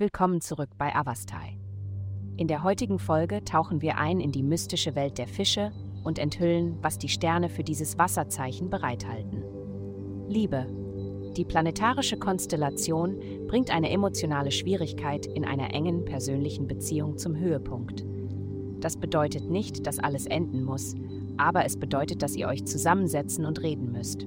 Willkommen zurück bei Avastai. In der heutigen Folge tauchen wir ein in die mystische Welt der Fische und enthüllen, was die Sterne für dieses Wasserzeichen bereithalten. Liebe. Die planetarische Konstellation bringt eine emotionale Schwierigkeit in einer engen persönlichen Beziehung zum Höhepunkt. Das bedeutet nicht, dass alles enden muss, aber es bedeutet, dass ihr euch zusammensetzen und reden müsst.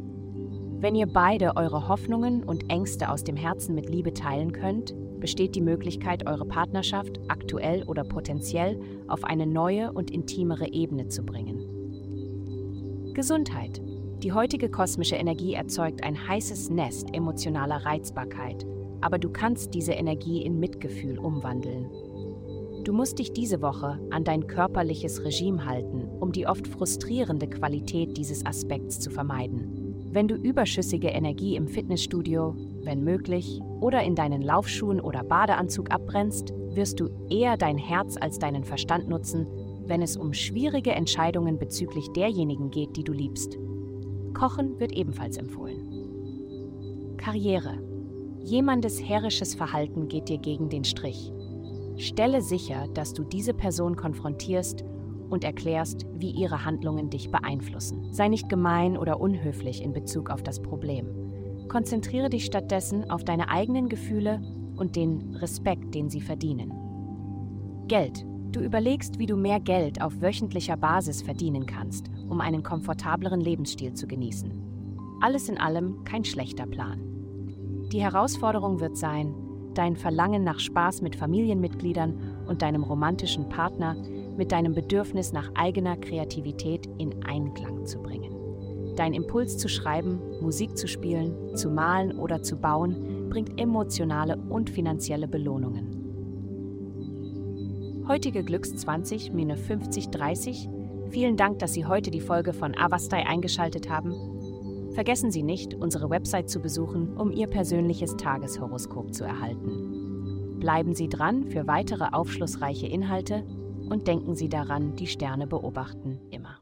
Wenn ihr beide eure Hoffnungen und Ängste aus dem Herzen mit Liebe teilen könnt, besteht die Möglichkeit, eure Partnerschaft aktuell oder potenziell auf eine neue und intimere Ebene zu bringen. Gesundheit. Die heutige kosmische Energie erzeugt ein heißes Nest emotionaler Reizbarkeit, aber du kannst diese Energie in Mitgefühl umwandeln. Du musst dich diese Woche an dein körperliches Regime halten, um die oft frustrierende Qualität dieses Aspekts zu vermeiden. Wenn du überschüssige Energie im Fitnessstudio, wenn möglich, oder in deinen Laufschuhen oder Badeanzug abbrennst, wirst du eher dein Herz als deinen Verstand nutzen, wenn es um schwierige Entscheidungen bezüglich derjenigen geht, die du liebst. Kochen wird ebenfalls empfohlen. Karriere. Jemandes herrisches Verhalten geht dir gegen den Strich. Stelle sicher, dass du diese Person konfrontierst und erklärst, wie ihre Handlungen dich beeinflussen. Sei nicht gemein oder unhöflich in Bezug auf das Problem. Konzentriere dich stattdessen auf deine eigenen Gefühle und den Respekt, den sie verdienen. Geld. Du überlegst, wie du mehr Geld auf wöchentlicher Basis verdienen kannst, um einen komfortableren Lebensstil zu genießen. Alles in allem kein schlechter Plan. Die Herausforderung wird sein, dein Verlangen nach Spaß mit Familienmitgliedern und deinem romantischen Partner mit deinem Bedürfnis nach eigener Kreativität in Einklang zu bringen. Dein Impuls zu schreiben, Musik zu spielen, zu malen oder zu bauen bringt emotionale und finanzielle Belohnungen. Heutige Glücks 20 Mine 50 30. Vielen Dank, dass Sie heute die Folge von Avastai eingeschaltet haben. Vergessen Sie nicht, unsere Website zu besuchen, um Ihr persönliches Tageshoroskop zu erhalten. Bleiben Sie dran für weitere aufschlussreiche Inhalte und denken Sie daran, die Sterne beobachten immer.